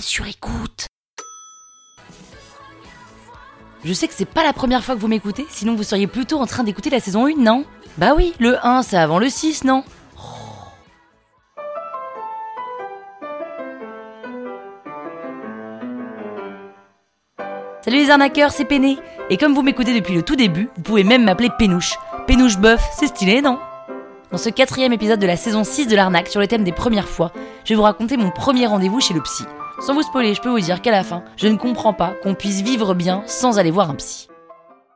sur écoute. Je sais que c'est pas la première fois que vous m'écoutez, sinon vous seriez plutôt en train d'écouter la saison 1, non? Bah oui, le 1 c'est avant le 6, non? Salut les arnaqueurs, c'est Péné. Et comme vous m'écoutez depuis le tout début, vous pouvez même m'appeler Pénouche. Pénouche Boeuf, c'est stylé, non? Dans ce quatrième épisode de la saison 6 de l'arnaque sur le thème des premières fois, je vais vous raconter mon premier rendez-vous chez le psy. Sans vous spoiler, je peux vous dire qu'à la fin, je ne comprends pas qu'on puisse vivre bien sans aller voir un psy.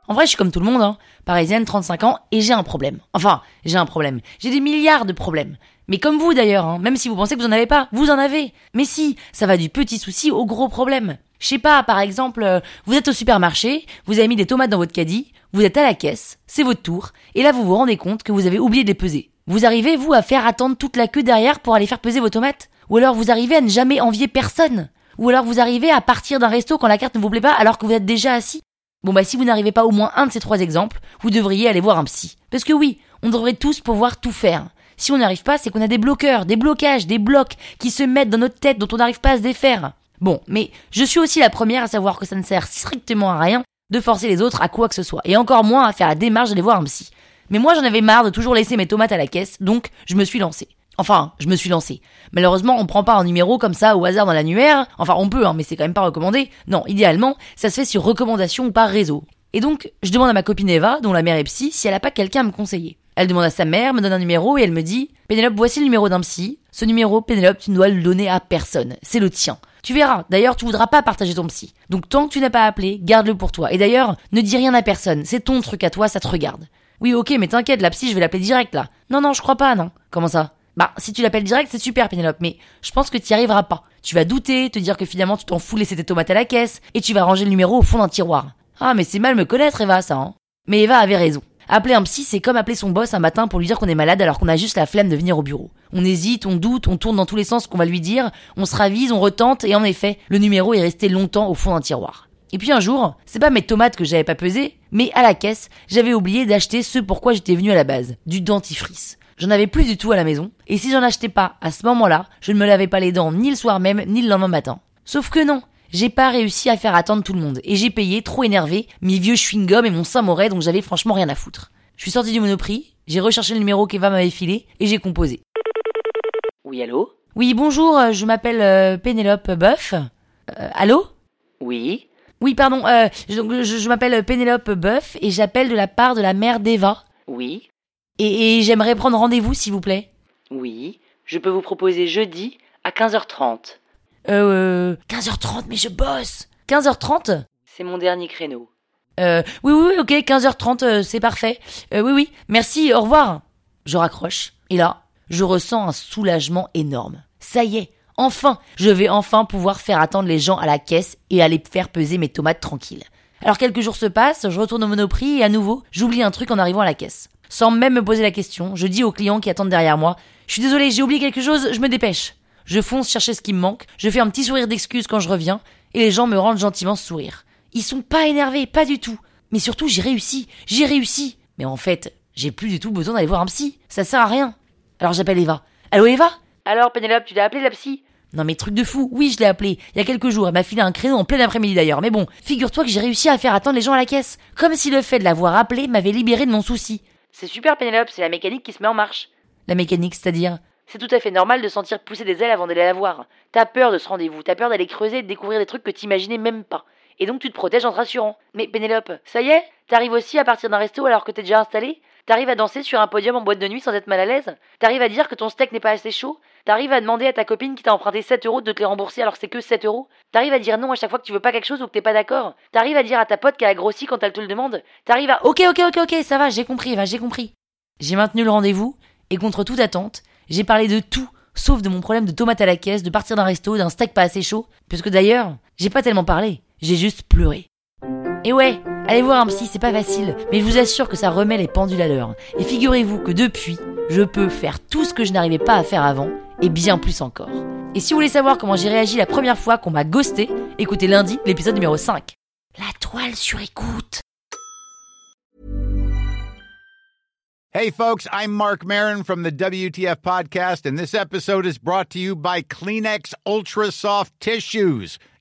En vrai, je suis comme tout le monde, hein. parisienne, 35 ans, et j'ai un problème. Enfin, j'ai un problème. J'ai des milliards de problèmes. Mais comme vous d'ailleurs, hein, même si vous pensez que vous en avez pas, vous en avez. Mais si, ça va du petit souci au gros problème. Je sais pas, par exemple, euh, vous êtes au supermarché, vous avez mis des tomates dans votre caddie, vous êtes à la caisse, c'est votre tour, et là vous vous rendez compte que vous avez oublié de les peser. Vous arrivez, vous, à faire attendre toute la queue derrière pour aller faire peser vos tomates? Ou alors vous arrivez à ne jamais envier personne Ou alors vous arrivez à partir d'un resto quand la carte ne vous plaît pas alors que vous êtes déjà assis Bon bah si vous n'arrivez pas au moins un de ces trois exemples, vous devriez aller voir un psy. Parce que oui, on devrait tous pouvoir tout faire. Si on n'y arrive pas, c'est qu'on a des bloqueurs, des blocages, des blocs qui se mettent dans notre tête dont on n'arrive pas à se défaire. Bon, mais je suis aussi la première à savoir que ça ne sert strictement à rien de forcer les autres à quoi que ce soit, et encore moins à faire la démarche d'aller voir un psy. Mais moi j'en avais marre de toujours laisser mes tomates à la caisse, donc je me suis lancé. Enfin, je me suis lancé. Malheureusement, on prend pas un numéro comme ça au hasard dans l'annuaire. Enfin, on peut, hein, mais c'est quand même pas recommandé. Non, idéalement, ça se fait sur recommandation ou par réseau. Et donc, je demande à ma copine Eva, dont la mère est psy, si elle a pas quelqu'un à me conseiller. Elle demande à sa mère, me donne un numéro et elle me dit Pénélope, voici le numéro d'un psy. Ce numéro, Pénélope, tu ne dois le donner à personne. C'est le tien. Tu verras. D'ailleurs, tu voudras pas partager ton psy. Donc tant que tu n'as pas appelé, garde-le pour toi. Et d'ailleurs, ne dis rien à personne. C'est ton truc à toi, ça te regarde. Oui, ok, mais t'inquiète, la psy, je vais l'appeler direct là. Non, non, je crois pas, non. Comment ça? Bah, si tu l'appelles direct, c'est super, Pénélope, mais je pense que tu y arriveras pas. Tu vas douter, te dire que finalement tu t'en fous laisser tes tomates à la caisse, et tu vas ranger le numéro au fond d'un tiroir. Ah, mais c'est mal me connaître, Eva, ça, hein. Mais Eva avait raison. Appeler un psy, c'est comme appeler son boss un matin pour lui dire qu'on est malade alors qu'on a juste la flemme de venir au bureau. On hésite, on doute, on tourne dans tous les sens qu'on va lui dire, on se ravise, on retente, et en effet, le numéro est resté longtemps au fond d'un tiroir. Et puis un jour, c'est pas mes tomates que j'avais pas pesées, mais à la caisse, j'avais oublié d'acheter ce pourquoi j'étais venu à la base, du dentifrice. J'en avais plus du tout à la maison, et si j'en achetais pas à ce moment-là, je ne me lavais pas les dents ni le soir même, ni le lendemain matin. Sauf que non, j'ai pas réussi à faire attendre tout le monde, et j'ai payé, trop énervé, mes vieux chewing-gum et mon Saint-Moret dont j'avais franchement rien à foutre. Je suis sorti du Monoprix, j'ai recherché le numéro qu'Eva m'avait filé, et j'ai composé. Oui, allô? Oui, bonjour, euh, je m'appelle euh, Pénélope Boeuf. Euh, allô? Oui Oui, pardon, euh, je, donc, je, je m'appelle Pénélope Boeuf, et j'appelle de la part de la mère d'Eva. Oui Et, et j'aimerais prendre rendez-vous, s'il vous plaît. Oui Je peux vous proposer jeudi à 15h30. Euh, 15h30, mais je bosse 15h30 C'est mon dernier créneau. Euh, oui, oui, oui, ok, 15h30, euh, c'est parfait. Euh, oui, oui, merci, au revoir. Je raccroche, et là, je ressens un soulagement énorme. Ça y est, enfin, je vais enfin pouvoir faire attendre les gens à la caisse et aller faire peser mes tomates tranquilles. Alors quelques jours se passent, je retourne au Monoprix et à nouveau, j'oublie un truc en arrivant à la caisse. Sans même me poser la question, je dis aux clients qui attendent derrière moi, je suis désolé, j'ai oublié quelque chose, je me dépêche. Je fonce chercher ce qui me manque, je fais un petit sourire d'excuse quand je reviens, et les gens me rendent gentiment ce sourire. Ils sont pas énervés, pas du tout. Mais surtout, j'ai réussi, j'ai réussi. Mais en fait, j'ai plus du tout besoin d'aller voir un psy. Ça sert à rien. Alors j'appelle Eva. Allô Eva? Alors, Pénélope, tu l'as appelé la psy? Non mais truc de fou. Oui, je l'ai appelée. Il y a quelques jours. Elle m'a filé un créneau en plein après-midi d'ailleurs. Mais bon, figure-toi que j'ai réussi à faire attendre les gens à la caisse. Comme si le fait de l'avoir appelée m'avait libéré de mon souci. C'est super, Pénélope, c'est la mécanique qui se met en marche. La mécanique, c'est-à-dire C'est tout à fait normal de sentir pousser des ailes avant d'aller la voir. T'as peur de ce rendez-vous, t'as peur d'aller creuser et de découvrir des trucs que t'imaginais même pas. Et donc tu te protèges en te rassurant. Mais Pénélope, ça y est T'arrives aussi à partir d'un resto alors que t'es déjà installé? T'arrives à danser sur un podium en boîte de nuit sans être mal à l'aise? T'arrives à dire que ton steak n'est pas assez chaud? T'arrives à demander à ta copine qui t'a emprunté 7 euros de te les rembourser alors que c'est que 7 euros? T'arrives à dire non à chaque fois que tu veux pas quelque chose ou que t'es pas d'accord? T'arrives à dire à ta pote qu'elle a grossi quand elle te le demande? T'arrives à... Ok, ok, ok, ok, ça va, j'ai compris, Eva, j'ai compris. J'ai maintenu le rendez-vous, et contre toute attente, j'ai parlé de tout, sauf de mon problème de tomates à la caisse, de partir d'un resto, d'un steak pas assez chaud, puisque d'ailleurs, j'ai pas tellement parlé, j'ai juste pleuré. Et ouais, allez voir un psy, c'est pas facile, mais je vous assure que ça remet les pendules à l'heure. Et figurez-vous que depuis, je peux faire tout ce que je n'arrivais pas à faire avant, et bien plus encore. Et si vous voulez savoir comment j'ai réagi la première fois qu'on m'a ghosté, écoutez lundi l'épisode numéro 5. La toile sur écoute Hey, folks, I'm Mark Marin from the WTF Podcast, and this episode is brought to you by Kleenex Ultra Soft Tissues,